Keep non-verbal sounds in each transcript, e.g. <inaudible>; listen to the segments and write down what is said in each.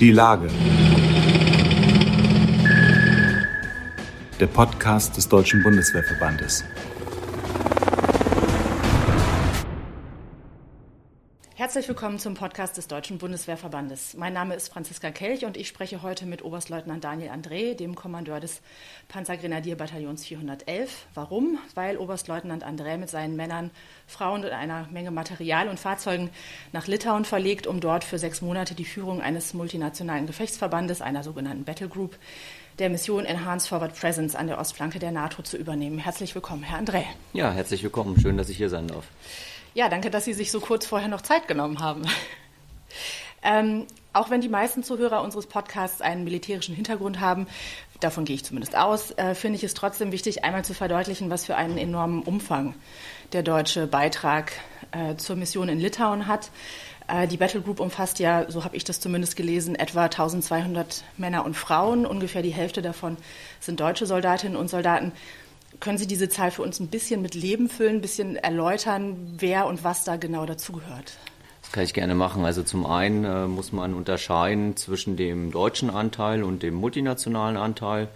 Die Lage. Der Podcast des Deutschen Bundeswehrverbandes. Herzlich willkommen zum Podcast des Deutschen Bundeswehrverbandes. Mein Name ist Franziska Kelch und ich spreche heute mit Oberstleutnant Daniel André, dem Kommandeur des Panzergrenadierbataillons 411. Warum? Weil Oberstleutnant André mit seinen Männern, Frauen und einer Menge Material und Fahrzeugen nach Litauen verlegt, um dort für sechs Monate die Führung eines multinationalen Gefechtsverbandes, einer sogenannten Battle Group, der Mission Enhanced Forward Presence an der Ostflanke der NATO zu übernehmen. Herzlich willkommen, Herr André. Ja, herzlich willkommen. Schön, dass ich hier sein darf. Ja, danke, dass Sie sich so kurz vorher noch Zeit genommen haben. <laughs> Ähm, auch wenn die meisten Zuhörer unseres Podcasts einen militärischen Hintergrund haben, davon gehe ich zumindest aus, äh, finde ich es trotzdem wichtig, einmal zu verdeutlichen, was für einen enormen Umfang der deutsche Beitrag äh, zur Mission in Litauen hat. Äh, die Battle Group umfasst ja, so habe ich das zumindest gelesen, etwa 1200 Männer und Frauen. Ungefähr die Hälfte davon sind deutsche Soldatinnen und Soldaten. Können Sie diese Zahl für uns ein bisschen mit Leben füllen, ein bisschen erläutern, wer und was da genau dazugehört? Das kann ich gerne machen. Also zum einen äh, muss man unterscheiden zwischen dem deutschen Anteil und dem multinationalen Anteil.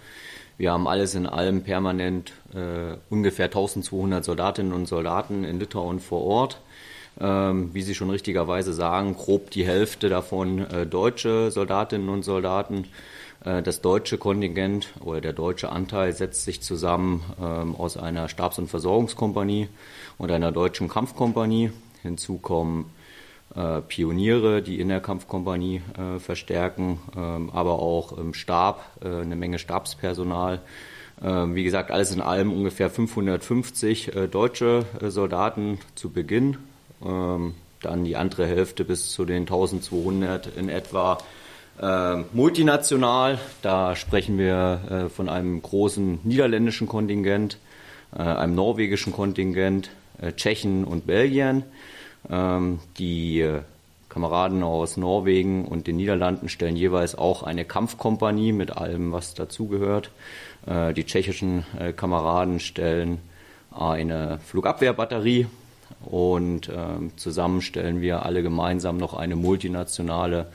Wir haben alles in allem permanent äh, ungefähr 1200 Soldatinnen und Soldaten in Litauen vor Ort. Ähm, wie Sie schon richtigerweise sagen, grob die Hälfte davon äh, deutsche Soldatinnen und Soldaten. Äh, das deutsche Kontingent oder der deutsche Anteil setzt sich zusammen ähm, aus einer Stabs- und Versorgungskompanie und einer deutschen Kampfkompanie. Hinzu kommen äh, Pioniere, die in der Kampfkompanie äh, verstärken, ähm, aber auch im Stab eine Menge Stabspersonal. Ähm, wie gesagt, alles in allem ungefähr 550 deutsche Soldaten zu Beginn. Dann die andere Hälfte bis zu den 1200 in etwa äh, multinational, da sprechen wir äh, von einem großen niederländischen Kontingent, äh, einem norwegischen Kontingent, äh, Tschechen und Belgien. Ähm, die äh, Kameraden aus Norwegen und den Niederlanden stellen jeweils auch eine Kampfkompanie mit allem, was dazugehört. Äh, die tschechischen Kameraden stellen eine Flugabwehrbatterie und ähm, zusammen stellen wir alle gemeinsam noch eine multinationale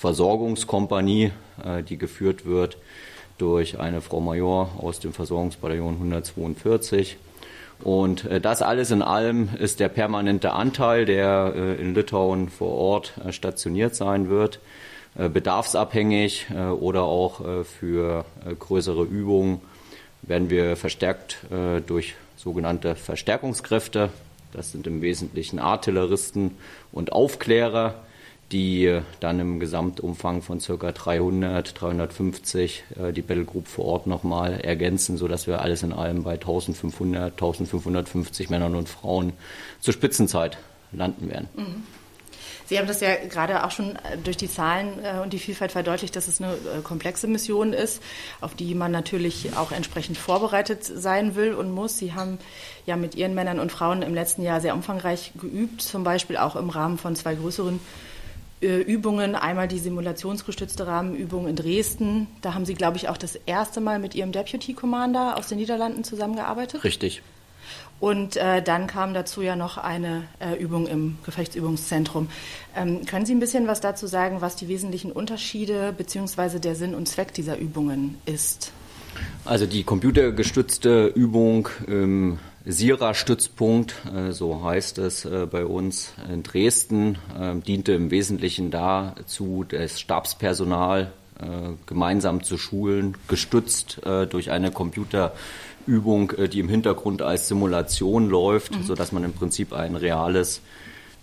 Versorgungskompanie, äh, die geführt wird durch eine Frau Major aus dem Versorgungsbataillon 142. Und äh, das alles in allem ist der permanente Anteil, der äh, in Litauen vor Ort stationiert sein wird, bedarfsabhängig oder auch für größere Übungen werden wir verstärkt durch sogenannte Verstärkungskräfte. Das sind im Wesentlichen Artilleristen und Aufklärer die dann im Gesamtumfang von ca. 300, 350 äh, die Battle Group vor Ort nochmal ergänzen, sodass wir alles in allem bei 1500, 1550 Männern und Frauen zur Spitzenzeit landen werden. Mhm. Sie haben das ja gerade auch schon äh, durch die Zahlen äh, und die Vielfalt verdeutlicht, dass es eine komplexe Mission ist, auf die man natürlich auch entsprechend vorbereitet sein will und muss. Sie haben ja mit Ihren Männern und Frauen im letzten Jahr sehr umfangreich geübt, zum Beispiel auch im Rahmen von zwei größeren äh, Übungen. Einmal die simulationsgestützte Rahmenübung in Dresden. Da haben Sie, glaube ich, auch das erste Mal mit Ihrem Deputy Commander aus den Niederlanden zusammengearbeitet. Richtig. Und äh, dann kam dazu ja noch eine äh, Übung im Gefechtsübungszentrum. Ähm, können Sie ein bisschen was dazu sagen, was die wesentlichen Unterschiede bzw. der Sinn und Zweck dieser Übungen ist? Also die computergestützte Übung im Sira-Stützpunkt, äh, so heißt es äh, bei uns in Dresden, äh, diente im Wesentlichen dazu, das Stabspersonal gemeinsam zu schulen, gestützt durch eine Computerübung, die im Hintergrund als Simulation läuft, mhm. sodass man im Prinzip ein reales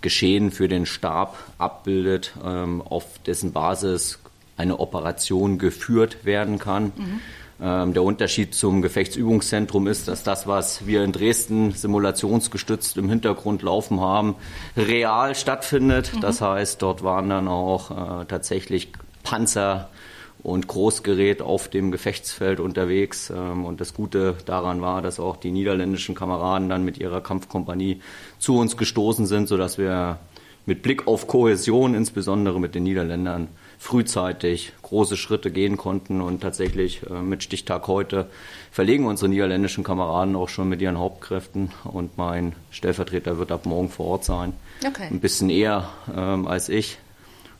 Geschehen für den Stab abbildet, ähm, auf dessen Basis eine Operation geführt werden kann. Mhm. Ähm, der Unterschied zum Gefechtsübungszentrum ist, dass das, was wir in Dresden simulationsgestützt im Hintergrund laufen haben, real stattfindet. Mhm. Das heißt, dort waren dann auch äh, tatsächlich Panzer und Großgerät auf dem Gefechtsfeld unterwegs. Ähm, und das Gute daran war, dass auch die niederländischen Kameraden dann mit ihrer Kampfkompanie zu uns gestoßen sind, sodass wir mit Blick auf Kohäsion, insbesondere mit den Niederländern, frühzeitig große Schritte gehen konnten und tatsächlich äh, mit Stichtag heute verlegen unsere niederländischen Kameraden auch schon mit ihren Hauptkräften und mein Stellvertreter wird ab morgen vor Ort sein. Okay. Ein bisschen eher ähm, als ich.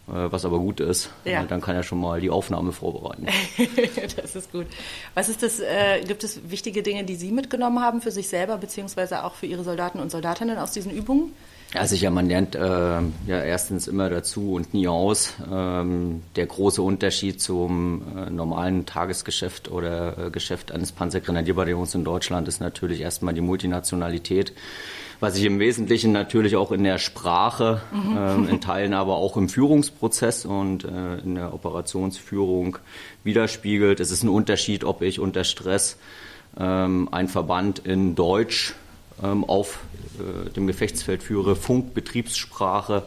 äh, was aber gut ist. Ja. Dann kann er schon mal die Aufnahme vorbereiten. <laughs> das ist gut. Was ist das, äh, gibt es wichtige Dinge, die Sie mitgenommen haben für sich selber, beziehungsweise auch für Ihre Soldaten und Soldatinnen aus diesen Übungen? Ja, sicher, man lernt äh, ja erstens immer dazu und nie aus. Ähm, der große Unterschied zum äh, normalen Tagesgeschäft oder äh, Geschäft eines Panzergrenadierbataillons in Deutschland ist natürlich erstmal die Multinationalität was sich im Wesentlichen natürlich auch in der Sprache, mhm. äh, in Teilen aber auch im Führungsprozess und äh, in der Operationsführung widerspiegelt. Es ist ein Unterschied, ob ich unter Stress ähm, ein Verband in Deutsch ähm, auf äh, dem Gefechtsfeld führe, Funkbetriebssprache.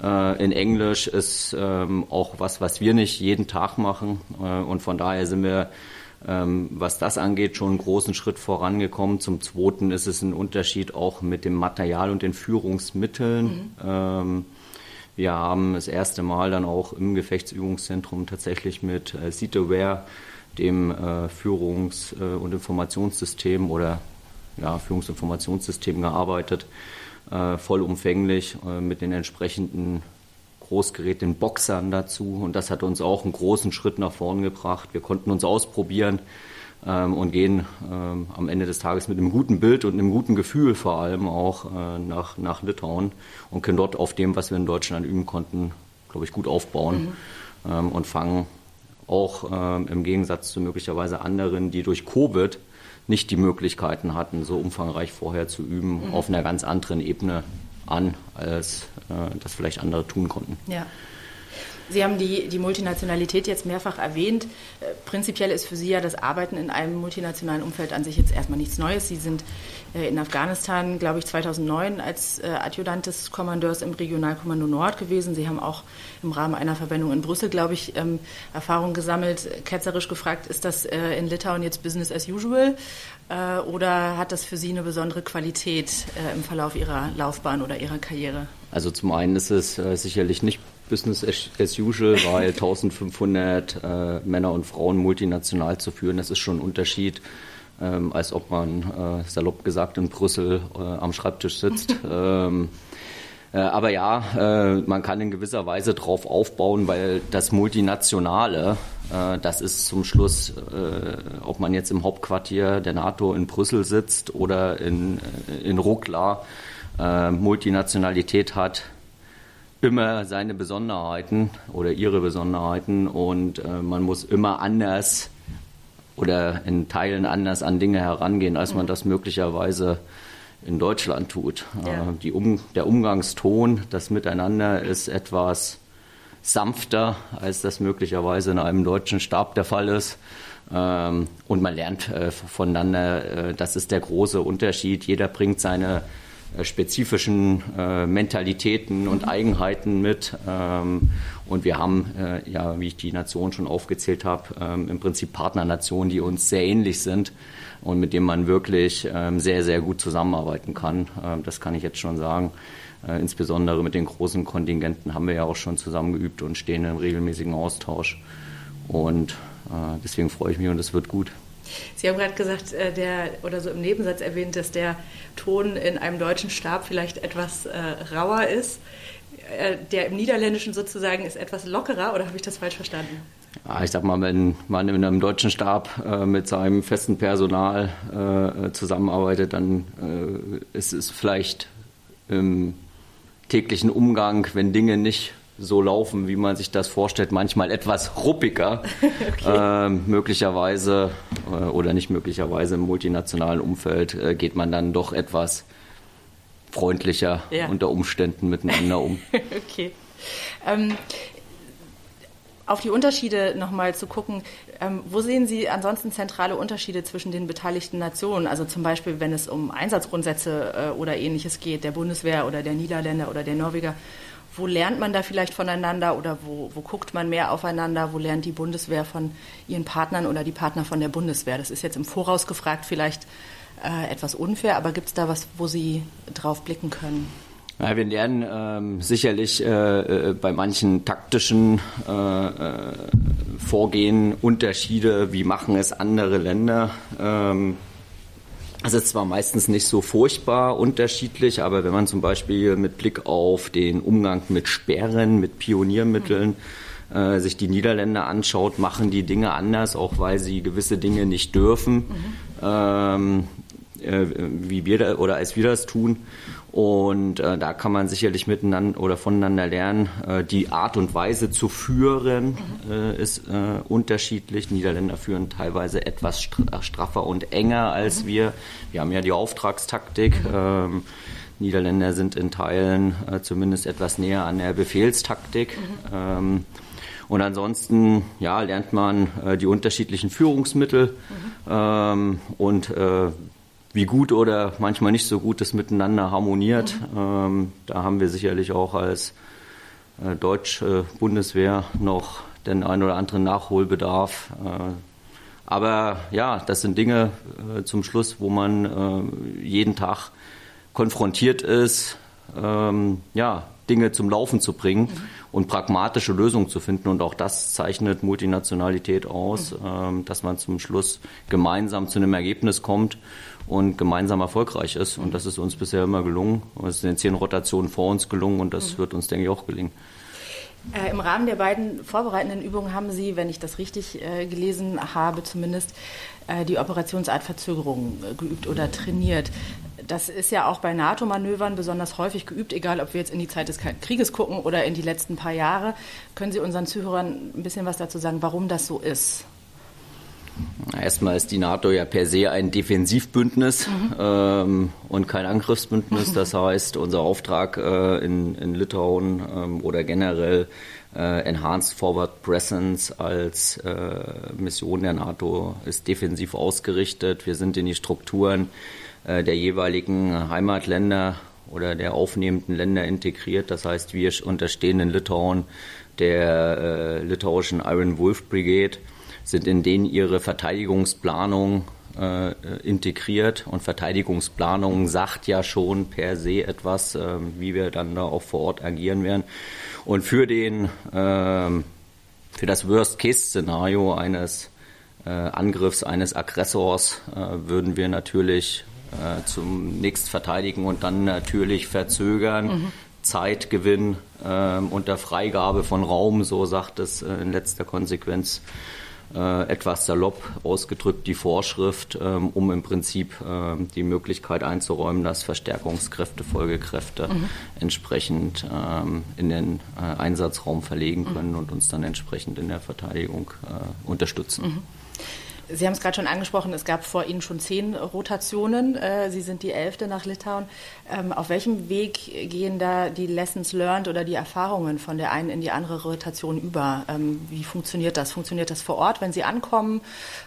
Ja. Äh, in Englisch ist ähm, auch was, was wir nicht jeden Tag machen. Äh, und von daher sind wir ähm, was das angeht, schon einen großen Schritt vorangekommen. Zum Zweiten ist es ein Unterschied auch mit dem Material und den Führungsmitteln. Mhm. Ähm, wir haben das erste Mal dann auch im tatsächlich mit äh, Seataware, dem äh, Führungs- und Informationssystem oder ja, Führungsinformationssystem gearbeitet, äh, vollumfänglich äh, mit den entsprechenden Großgerät, den Boxern dazu. Und das hat uns auch einen großen Schritt nach vorn gebracht. Wir konnten uns ausprobieren ähm, und gehen ähm, am Ende des Tages mit einem guten Bild und einem guten Gefühl vor allem auch äh, nach, nach Litauen und können dort auf dem, was wir in Deutschland üben konnten, glaube ich, gut aufbauen mhm. ähm, und fangen auch ähm, im Gegensatz zu möglicherweise anderen, die durch Covid nicht die Möglichkeiten hatten, so umfangreich vorher zu üben, mhm. auf einer ganz anderen Ebene an, als äh, das vielleicht andere tun konnten. Ja. Sie haben die, die Multinationalität jetzt mehrfach erwähnt. Äh, prinzipiell ist für Sie ja das Arbeiten in einem multinationalen Umfeld an sich jetzt erstmal nichts Neues. Sie sind äh, in Afghanistan, glaube ich, 2009 als äh, Adjutant des Kommandeurs im Regionalkommando Nord gewesen. Sie haben auch im Rahmen einer Verwendung in Brüssel, glaube ich, ähm, Erfahrungen gesammelt. Ketzerisch gefragt, ist das in Litauen jetzt Business as usual oder hat das für Sie eine besondere Qualität im Verlauf Ihrer Laufbahn oder Ihrer Karriere? Also zum einen ist es sicherlich nicht Business as usual, weil 1500 äh, Männer und Frauen multinational zu führen, das ist schon ein Unterschied, ähm, als ob man äh, salopp gesagt in Brüssel äh, am Schreibtisch sitzt. <laughs> ähm, äh, aber ja, äh, man kann in gewisser Weise drauf aufbauen, weil das Multinationale, äh, das ist zum Schluss, ob man jetzt im Hauptquartier der NATO in Brüssel sitzt oder in, in Ruckla, Multinationalität hat, immer seine Besonderheiten oder ihre Besonderheiten und äh, man muss immer anders oder in Teilen anders an Dinge herangehen, als man das möglicherweise in Deutschland tut. Ja. Äh, um, der Umgangston, das Miteinander ist etwas sanfter, als das möglicherweise in einem deutschen Stab der Fall ist. Ähm, und man lernt äh, voneinander, äh, das ist der große Unterschied. Jeder bringt seine spezifischen äh, Mentalitäten und Eigenheiten mit. Ähm, und wir haben, äh, ja, wie ich die Nation schon aufgezählt habe, ähm, im Prinzip Partnernationen, die uns sehr ähnlich sind und mit denen man wirklich ähm, sehr, sehr gut zusammenarbeiten kann. Ähm, das kann ich jetzt schon sagen. Äh, insbesondere mit den großen Kontingenten haben wir ja auch schon zusammen geübt und stehen im regelmäßigen Austausch. Und äh, deswegen freue ich mich und es wird gut. Sie haben gerade gesagt, äh, der oder so im Nebensatz erwähnt, dass der Ton in einem deutschen Stab vielleicht etwas äh, rauer ist. Äh, der im Niederländischen sozusagen ist etwas lockerer, oder habe ich das falsch verstanden? Ja, ich sag mal, wenn man in einem deutschen Stab äh, mit seinem festen Personal äh, zusammenarbeitet, dann äh, ist es vielleicht im täglichen Umgang, wenn Dinge nicht so laufen, wie man sich das vorstellt, manchmal etwas ruppiger, <laughs> okay. äh, möglicherweise äh, oder nicht möglicherweise im multinationalen Umfeld äh, geht man dann doch etwas freundlicher ja. unter Umständen miteinander um. <laughs> okay. Ähm, auf die Unterschiede nochmal zu gucken, ähm, wo sehen Sie ansonsten zentrale Unterschiede zwischen den beteiligten Nationen? Also zum Beispiel, wenn es um Einsatzgrundsätze äh, oder ähnliches geht, der Bundeswehr oder der Niederländer oder der Norweger wo lernt man da vielleicht voneinander oder wo, wo guckt man mehr aufeinander? Wo lernt die Bundeswehr von ihren Partnern oder die Partner von der Bundeswehr? Das ist jetzt im Voraus gefragt vielleicht äh, etwas unfair, aber gibt es da was, wo Sie drauf blicken können? Ja, wir lernen ähm, sicherlich äh, äh, bei manchen taktischen äh, äh, Vorgehen Unterschiede, wie machen es andere Länder. Ähm, es ist zwar meistens nicht so furchtbar unterschiedlich, aber wenn man zum Beispiel mit Blick auf den Umgang mit Sperren, mit Pioniermitteln, äh, sich die Niederländer anschaut, machen die Dinge anders, auch weil sie gewisse Dinge nicht dürfen, mhm. ähm, äh, wie wir da, oder als wir das tun. Und äh, da kann man sicherlich miteinander oder voneinander lernen. Äh, die Art und Weise zu führen äh, ist äh, unterschiedlich. Niederländer führen teilweise etwas straffer und enger als mhm. wir. Wir haben ja die Auftragstaktik. Mhm. Ähm, Niederländer sind in Teilen äh, zumindest etwas näher an der Befehlstaktik. Mhm. Ähm, und ansonsten ja, lernt man äh, die unterschiedlichen Führungsmittel ähm, und äh, wie gut oder manchmal nicht so gut das miteinander harmoniert. Ähm, da haben wir sicherlich auch als äh, deutsche Bundeswehr noch den ein oder anderen Nachholbedarf. Äh, aber ja, das sind Dinge äh, zum Schluss, wo man äh, jeden Tag konfrontiert ist, ähm, ja, Dinge zum Laufen zu bringen mhm. und pragmatische Lösungen zu finden. Und auch das zeichnet Multinationalität aus, mhm. ähm, dass man zum Schluss gemeinsam zu einem Ergebnis kommt und gemeinsam erfolgreich ist. Und das ist uns bisher immer gelungen. Es ist in den zehn Rotationen vor uns gelungen und das mhm. wird uns, denke ich, auch gelingen. Äh, Im Rahmen der beiden vorbereitenden Übungen haben Sie, wenn ich das richtig äh, gelesen habe, zumindest äh, die Operationsart Verzögerung äh, geübt oder trainiert. Das ist ja auch bei NATO-Manövern besonders häufig geübt, egal ob wir jetzt in die Zeit des Krieges gucken oder in die letzten paar Jahre. Können Sie unseren Zuhörern ein bisschen was dazu sagen, warum das so ist? Erstmal ist die NATO ja per se ein Defensivbündnis mhm. ähm, und kein Angriffsbündnis. Das heißt, unser Auftrag äh, in, in, Litauen ähm, oder generell Enhanced Forward Presence als äh, Mission der NATO ist defensiv ausgerichtet. Wir sind in die Strukturen äh, der jeweiligen Heimatländer oder der aufnehmenden Länder integriert. Das heißt, wir unterstehen in Litauen der äh, litauischen Iron Wolf Brigade sind in denen ihre Verteidigungsplanung äh, integriert. Und Verteidigungsplanung sagt ja schon per se etwas, äh, wie wir dann da auch vor Ort agieren werden. Und für den, äh, für das Worst-Case-Szenario eines äh, Angriffs eines Aggressors äh, würden wir natürlich äh, zunächst verteidigen und dann natürlich verzögern. Mhm. Zeitgewinn äh, unter Freigabe von Raum, so sagt es in letzter Konsequenz äh, etwas salopp ausgedrückt die Vorschrift, ähm, um im Prinzip ähm, die Möglichkeit einzuräumen, dass Verstärkungskräfte, Folgekräfte mhm. entsprechend ähm, in den äh, Einsatzraum verlegen können mhm. und uns dann entsprechend in der Verteidigung äh, unterstützen. Mhm. Sie haben es gerade schon angesprochen, es gab vor Ihnen schon zehn Rotationen. Äh, Sie sind die elfte nach Litauen. Ähm, auf welchem Weg gehen da die Lessons learned oder die Erfahrungen von der einen in die andere Rotation über? Ähm, wie funktioniert das? Funktioniert das vor Ort, wenn Sie ankommen,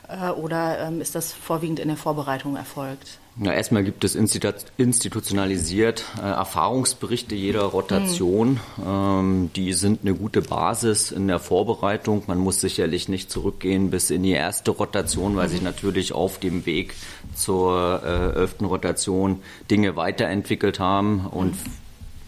äh, oder ähm, ist das vorwiegend in der Vorbereitung erfolgt? Na, erstmal gibt es institutionalisiert äh, Erfahrungsberichte jeder Rotation. Mhm. Ähm, die sind eine gute Basis in der Vorbereitung. Man muss sicherlich nicht zurückgehen bis in die erste Rotation, weil mhm. sich natürlich auf dem Weg zur äh, elften Rotation Dinge weiterentwickelt haben und mhm.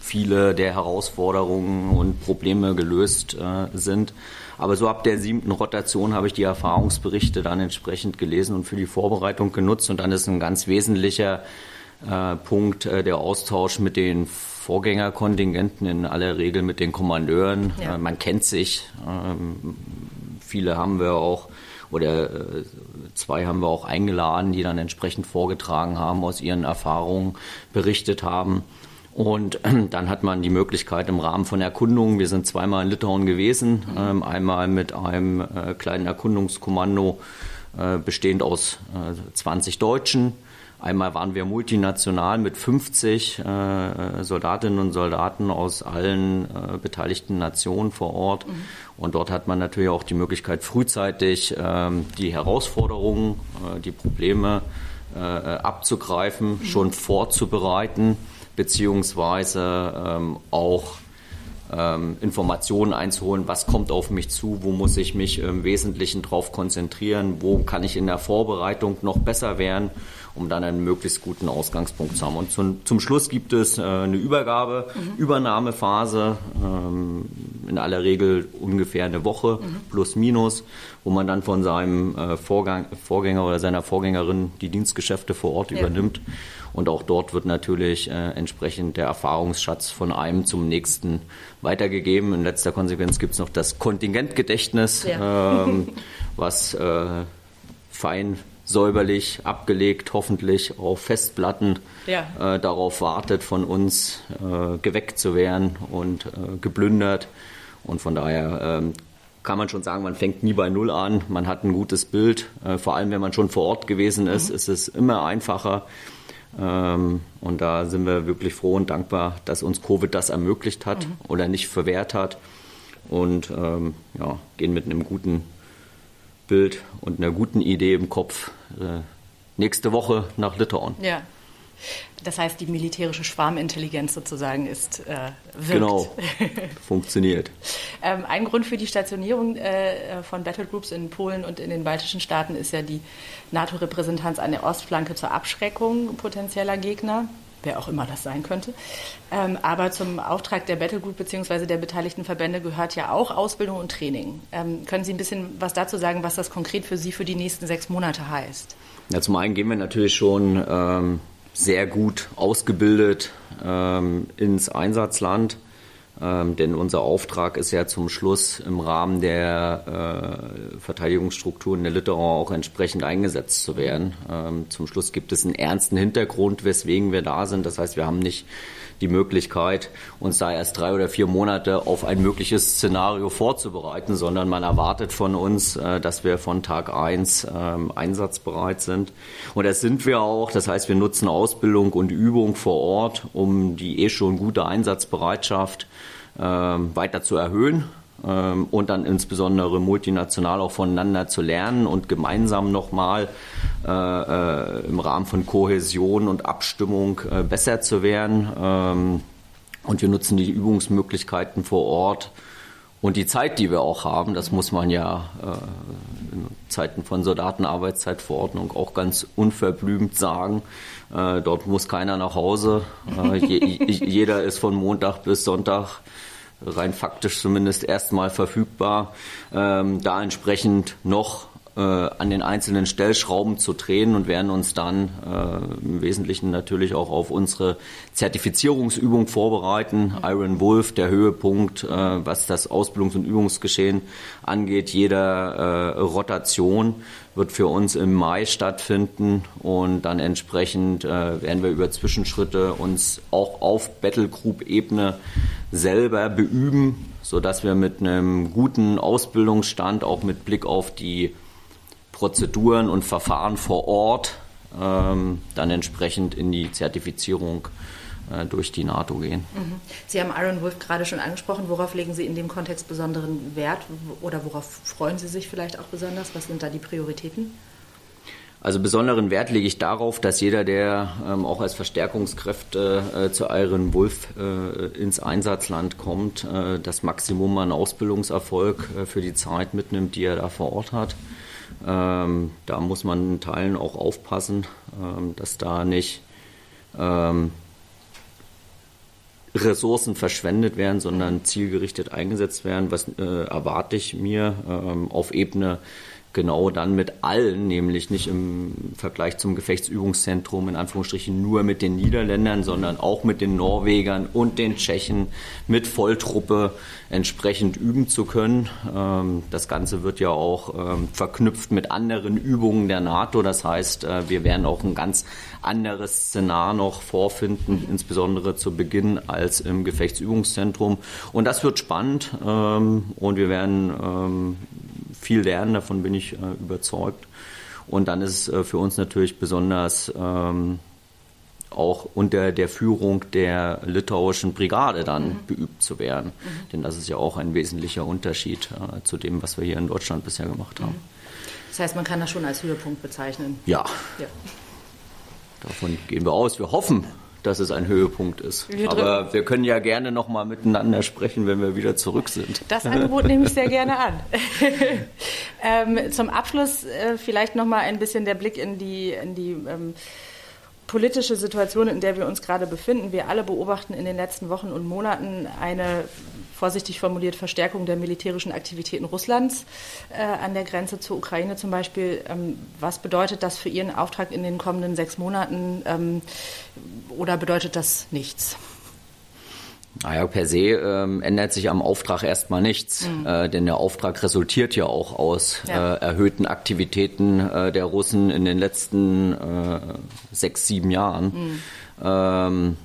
Viele der Herausforderungen und Probleme gelöst äh, sind. Aber so ab der siebten Rotation habe ich die Erfahrungsberichte dann entsprechend gelesen und für die Vorbereitung genutzt. Und dann ist ein ganz wesentlicher äh, Punkt äh, der Austausch mit den Vorgängerkontingenten, in aller Regel mit den Kommandeuren. Ja. Äh, man kennt sich. Ähm, viele haben wir auch oder äh, zwei haben wir auch eingeladen, die dann entsprechend vorgetragen haben, aus ihren Erfahrungen berichtet haben. Und äh, dann hat man die Möglichkeit im Rahmen von Erkundungen, wir sind zweimal in Litauen gewesen, mhm. ähm, einmal mit einem äh, kleinen Erkundungskommando äh, bestehend aus äh, 20 Deutschen. Einmal waren wir multinational mit 50 äh, Soldatinnen und Soldaten aus allen äh, beteiligten Nationen vor Ort. Mhm. Und dort hat man natürlich auch die Möglichkeit, frühzeitig ähm, die Herausforderungen, die Probleme abzugreifen, mhm. schon vorzubereiten beziehungsweise ähm, auch ähm, Informationen einzuholen, was kommt auf mich zu, wo muss ich mich im Wesentlichen drauf konzentrieren, wo kann ich in der Vorbereitung noch besser werden, um dann einen möglichst guten Ausgangspunkt zu haben. Und zum, zum Schluss gibt es äh, eine Übergabe, mhm. Übernahmephase, ähm, in aller Regel ungefähr eine Woche mhm. plus minus, wo man dann von seinem äh, Vorgang, Vorgänger oder seiner Vorgängerin die Dienstgeschäfte vor Ort ja. übernimmt. Und auch dort wird natürlich äh, entsprechend der Erfahrungsschatz von einem zum nächsten weitergegeben. In letzter Konsequenz gibt es noch das Kontingentgedächtnis, ja. ähm, <laughs> was äh, fein säuberlich abgelegt, hoffentlich auf Festplatten ja. äh, darauf wartet, von uns äh, geweckt zu werden und äh, geplündert. Und von daher ähm, kann man schon sagen, man fängt nie bei Null an. Man hat ein gutes Bild. Äh, vor allem, wenn man schon vor Ort gewesen ist, mhm. ist es immer einfacher und da sind wir wirklich froh und dankbar, dass uns Covid das ermöglicht hat mhm. oder nicht verwehrt hat. Und ähm, ja, gehen mit einem guten Bild und einer guten Idee im Kopf äh, nächste Woche nach Litauen. Ja. Das heißt, die militärische Schwarmintelligenz sozusagen ist äh, wirkt. Genau, <laughs> funktioniert. ähm, ein Grund für die Stationierung äh, von Battlegroups in Polen und in den baltischen Staaten ist ja die NATO-Repräsentanz an der Ostflanke zur Abschreckung potenzieller Gegner wer auch immer das sein könnte. Ähm, aber zum Auftrag der Battlegroup bzw. der beteiligten Verbände gehört ja auch Ausbildung und Training. Ähm, können Sie ein bisschen was dazu sagen, was das konkret für Sie für die nächsten sechs Monate heißt? Ja, zum einen gehen wir natürlich schon ähm, sehr gut ausgebildet ähm, ins Einsatzland. Ähm, denn unser Auftrag ist ja zum Schluss im Rahmen der äh, Verteidigungsstrukturen der Litauer auch entsprechend eingesetzt zu werden. Ähm, zum Schluss gibt es einen ernsten Hintergrund, weswegen wir da sind. Das heißt, wir haben nicht die Möglichkeit, uns da erst drei oder vier Monate auf ein mögliches Szenario vorzubereiten, sondern man erwartet von uns, äh, dass wir von Tag eins ähm, einsatzbereit sind. Und das sind wir auch. Das heißt, wir nutzen Ausbildung und Übung vor Ort, um die eh schon gute Einsatzbereitschaft ähm, weiter zu erhöhen und dann insbesondere multinational auch voneinander zu lernen und gemeinsam nochmal äh, äh, im Rahmen von Kohäsion und Abstimmung äh, besser zu werden. Ähm, und wir nutzen die Übungsmöglichkeiten vor Ort und die Zeit, die wir auch haben. Das muss man ja äh, in Zeiten von Soldatenarbeitszeitverordnung auch ganz unverblümt sagen. Äh, dort muss keiner nach Hause. Äh, je, <laughs> jeder ist von Montag bis Sonntag rein faktisch zumindest erstmal verfügbar, ähm, da entsprechend noch äh, an den einzelnen Stellschrauben zu drehen und werden uns dann äh, im Wesentlichen natürlich auch auf unsere Zertifizierungsübung vorbereiten. Iron Wolf, der Höhepunkt, äh, was das Ausbildungs- und Übungsgeschehen angeht, jeder äh, Rotation wird für uns im Mai stattfinden und dann entsprechend äh, werden wir über Zwischenschritte uns auch auf Battlegroup-Ebene selber beüben, sodass wir mit einem guten Ausbildungsstand, auch mit Blick auf die Prozeduren und Verfahren vor Ort, ähm, dann entsprechend in die Zertifizierung äh, durch die NATO gehen. Mhm. Sie haben Iron Wolf gerade schon angesprochen. Worauf legen Sie in dem Kontext besonderen Wert oder worauf freuen Sie sich vielleicht auch besonders? Was sind da die Prioritäten? Also besonderen Wert lege ich darauf, dass jeder, der ähm, auch als Verstärkungskräfte äh, zu Iron Wolf äh, ins Einsatzland kommt, äh, das Maximum an Ausbildungserfolg äh, für die Zeit mitnimmt, die er da vor Ort hat. Ähm, da muss man in Teilen auch aufpassen, ähm, dass da nicht ähm, Ressourcen verschwendet werden, sondern zielgerichtet eingesetzt werden. Was äh, erwarte ich mir ähm, auf Ebene genau dann mit allen, nämlich nicht im Vergleich zum Gefechtsübungszentrum in Anführungsstrichen nur mit den Niederländern, sondern auch mit den Norwegern und den Tschechen mit Volltruppe entsprechend üben zu können. Ähm, das Ganze wird ja auch ähm, verknüpft mit anderen Übungen der NATO. Das heißt, äh, wir werden auch ein ganz anderes Szenar noch vorfinden, insbesondere zu Beginn als im Gefechtsübungszentrum. Und das wird spannend ähm, und wir werden viel lernen, davon bin ich äh, überzeugt. Und dann ist es äh, für uns natürlich besonders ähm, auch unter der Führung der litauischen Brigade dann mhm. beübt zu werden. Mhm. Denn das ist ja auch ein wesentlicher Unterschied äh, zu dem, was wir hier in Deutschland bisher gemacht haben. Mhm. Das heißt, man kann das schon als Höhepunkt bezeichnen. Ja. ja. Davon gehen wir aus. Wir hoffen, dass es ein Höhepunkt ist. Wir Aber wir können ja gerne noch mal miteinander sprechen, wenn wir wieder zurück sind. Das Angebot nehme ich sehr gerne an. <laughs> ähm, zum Abschluss äh, vielleicht noch mal ein bisschen der Blick in die, in die ähm, politische Situation, in der wir uns gerade befinden. Wir alle beobachten in den letzten Wochen und Monaten eine, vorsichtig formuliert, Verstärkung der militärischen Aktivitäten Russlands äh, an der Grenze zur Ukraine zum Beispiel. Ähm, was bedeutet das für Ihren Auftrag in den kommenden sechs Monaten ähm, oder bedeutet das nichts? Naja, per se ähm, ändert sich am Auftrag erstmal nichts, mhm. äh, denn der Auftrag resultiert ja auch aus Ja. äh, erhöhten Aktivitäten äh, der Russen in den letzten äh, sechs, sieben Jahren. Ähm,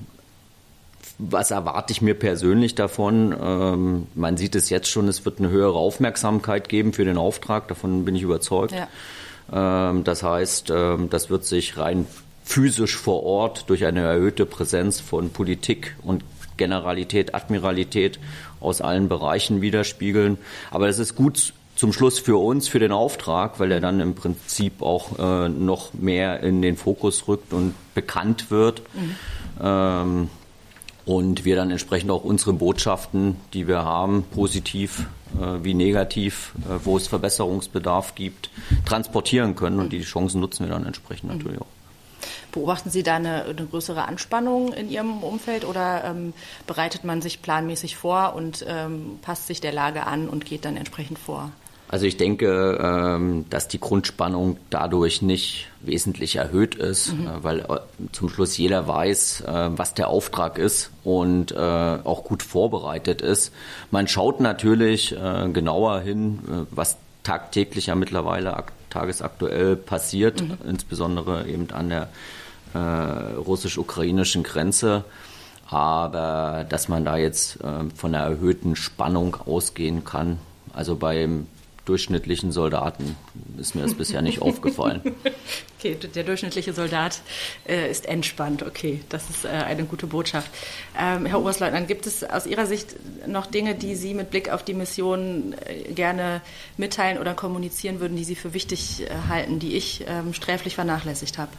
was erwarte ich mir persönlich davon? Ähm, man sieht es jetzt schon, es wird eine höhere Aufmerksamkeit geben für den Auftrag, davon bin ich überzeugt. Ja. Ähm, das heißt, ähm, das wird sich rein physisch vor Ort durch eine erhöhte Präsenz von Politik und Generalität, Admiralität aus allen Bereichen widerspiegeln. Aber das ist gut zum Schluss für uns, für den Auftrag, weil er dann im Prinzip auch äh, noch mehr in den Fokus rückt und bekannt wird. Ähm, und wir dann entsprechend auch unsere Botschaften, die wir haben, positiv äh, wie negativ, äh, wo es Verbesserungsbedarf gibt, transportieren können. Und die Chancen nutzen wir dann entsprechend natürlich auch. Beobachten Sie da eine, eine größere Anspannung in Ihrem Umfeld oder ähm, bereitet man sich planmäßig vor und ähm, passt sich der Lage an und geht dann entsprechend vor? Also ich denke, ähm, dass die Grundspannung dadurch nicht wesentlich erhöht ist, äh, weil äh, zum Schluss jeder weiß, äh, was der Auftrag ist und auch gut vorbereitet ist. Man schaut natürlich genauer hin, was tagtäglich ja mittlerweile ak tagesaktuell passiert, insbesondere eben an der russisch-ukrainischen Grenze. Aber dass man da jetzt von einer erhöhten Spannung ausgehen kann, also beim durchschnittlichen Soldaten ist mir das bisher nicht aufgefallen. <laughs> Okay, der durchschnittliche Soldat äh, ist entspannt. Okay, das ist äh, eine gute Botschaft. Ähm, Herr Oberstleutnant, gibt es aus Ihrer Sicht noch Dinge, die Sie mit Blick auf die Mission äh, gerne mitteilen oder kommunizieren würden, die Sie für wichtig äh, halten, die ich ähm, sträflich vernachlässigt habe?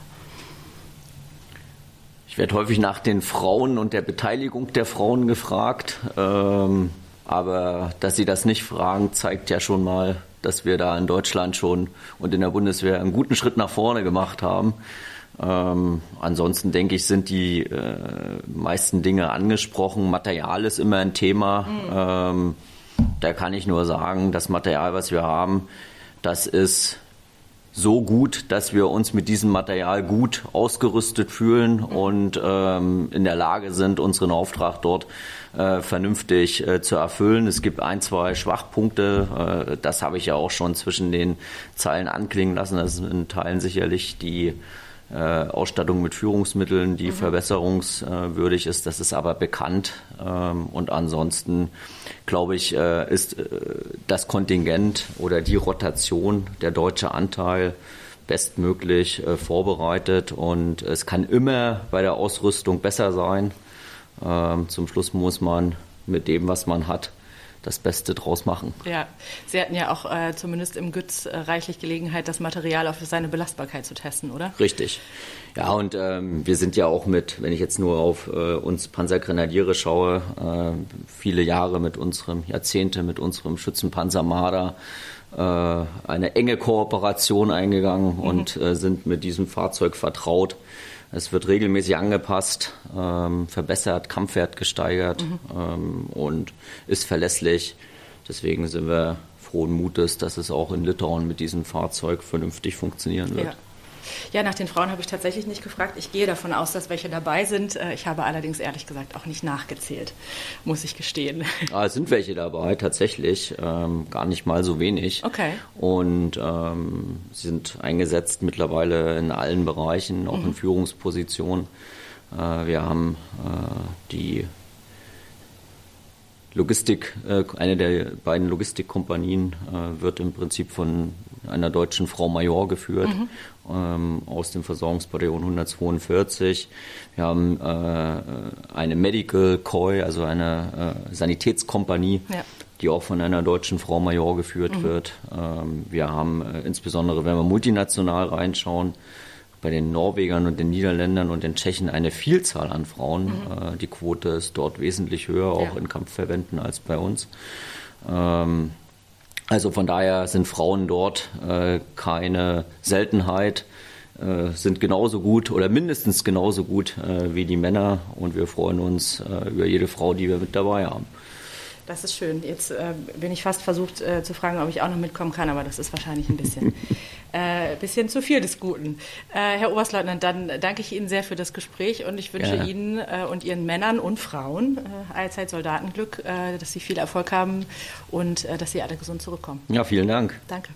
Ich werde häufig nach den Frauen und der Beteiligung der Frauen gefragt. Ähm, aber dass Sie das nicht fragen, zeigt ja schon mal, dass wir da in Deutschland schon und in der Bundeswehr einen guten Schritt nach vorne gemacht haben. Ähm, ansonsten denke ich, sind die äh, meisten Dinge angesprochen. Material ist immer ein Thema. Ähm, da kann ich nur sagen, das Material, was wir haben, das ist so gut, dass wir uns mit diesem Material gut ausgerüstet fühlen und ähm, in der Lage sind, unseren Auftrag dort äh, vernünftig äh, zu erfüllen. Es gibt ein, zwei Schwachpunkte, äh, das habe ich ja auch schon zwischen den Zeilen anklingen lassen. Das ist in Teilen sicherlich die äh, Ausstattung mit Führungsmitteln, die verbesserungswürdig ist. Das ist aber bekannt. Ähm, und ansonsten, glaube ich, äh, ist äh, das Kontingent oder die Rotation, der deutsche Anteil, bestmöglich äh, vorbereitet. Und es kann immer bei der Ausrüstung besser sein. Ähm, zum Schluss muss man mit dem, was man hat, das Beste draus machen. Ja, Sie hatten ja auch äh, zumindest im Gütz äh, reichlich Gelegenheit, das Material auf seine Belastbarkeit zu testen, oder? Richtig. Ja, und ähm, wir sind ja auch mit, wenn ich jetzt nur auf äh, uns Panzergrenadiere schaue, äh, viele Jahre mit unserem, Jahrzehnte mit unserem Schützenpanzer Marder äh, eine enge Kooperation eingegangen und äh, sind mit diesem Fahrzeug vertraut. Es wird regelmäßig angepasst, ähm, verbessert, Kampfwert gesteigert ähm, und ist verlässlich. Deswegen sind wir frohen Mutes, dass es auch in Litauen mit diesem Fahrzeug vernünftig funktionieren wird. Ja. Ja, nach den Frauen habe ich tatsächlich nicht gefragt. Ich gehe davon aus, dass welche dabei sind. Äh, Ich habe allerdings ehrlich gesagt auch nicht nachgezählt, muss ich gestehen. Ah, es sind welche dabei, tatsächlich. Ähm, gar nicht mal so wenig. Okay. Und ähm, sie sind eingesetzt mittlerweile in allen Bereichen, auch in Führungspositionen. Äh, wir haben äh, die Logistik, äh, eine der beiden Logistikkompanien äh, wird im Prinzip von einer deutschen Frau Major geführt ähm, aus dem Versorgungsbataillon 142. Wir haben äh, eine Medical Koi, also eine äh, Sanitätskompanie, Ja. die auch von einer deutschen Frau Major geführt wird. Ähm, wir haben äh, insbesondere, wenn wir multinational reinschauen, bei den Norwegern und den Niederländern und den Tschechen eine Vielzahl an Frauen. Mhm. Äh, die Quote ist dort wesentlich höher, auch ja. in Kampfverbänden als bei uns. Ähm, also von daher sind Frauen dort äh, keine Seltenheit, äh, sind genauso gut oder mindestens genauso gut äh, wie die Männer und wir freuen uns äh, über jede Frau, die wir mit dabei haben. Das ist schön. Jetzt äh, bin ich fast versucht äh, zu fragen, ob ich auch noch mitkommen kann, aber das ist wahrscheinlich ein bisschen, <laughs> äh, bisschen zu viel des Guten. Äh, Herr Oberstleutnant, dann danke ich Ihnen sehr für das Gespräch und ich wünsche ja. Ihnen äh, und Ihren Männern und Frauen äh, allzeit Soldatenglück, dass Sie viel Erfolg haben und dass Sie alle gesund zurückkommen. Ja, vielen Dank. Danke.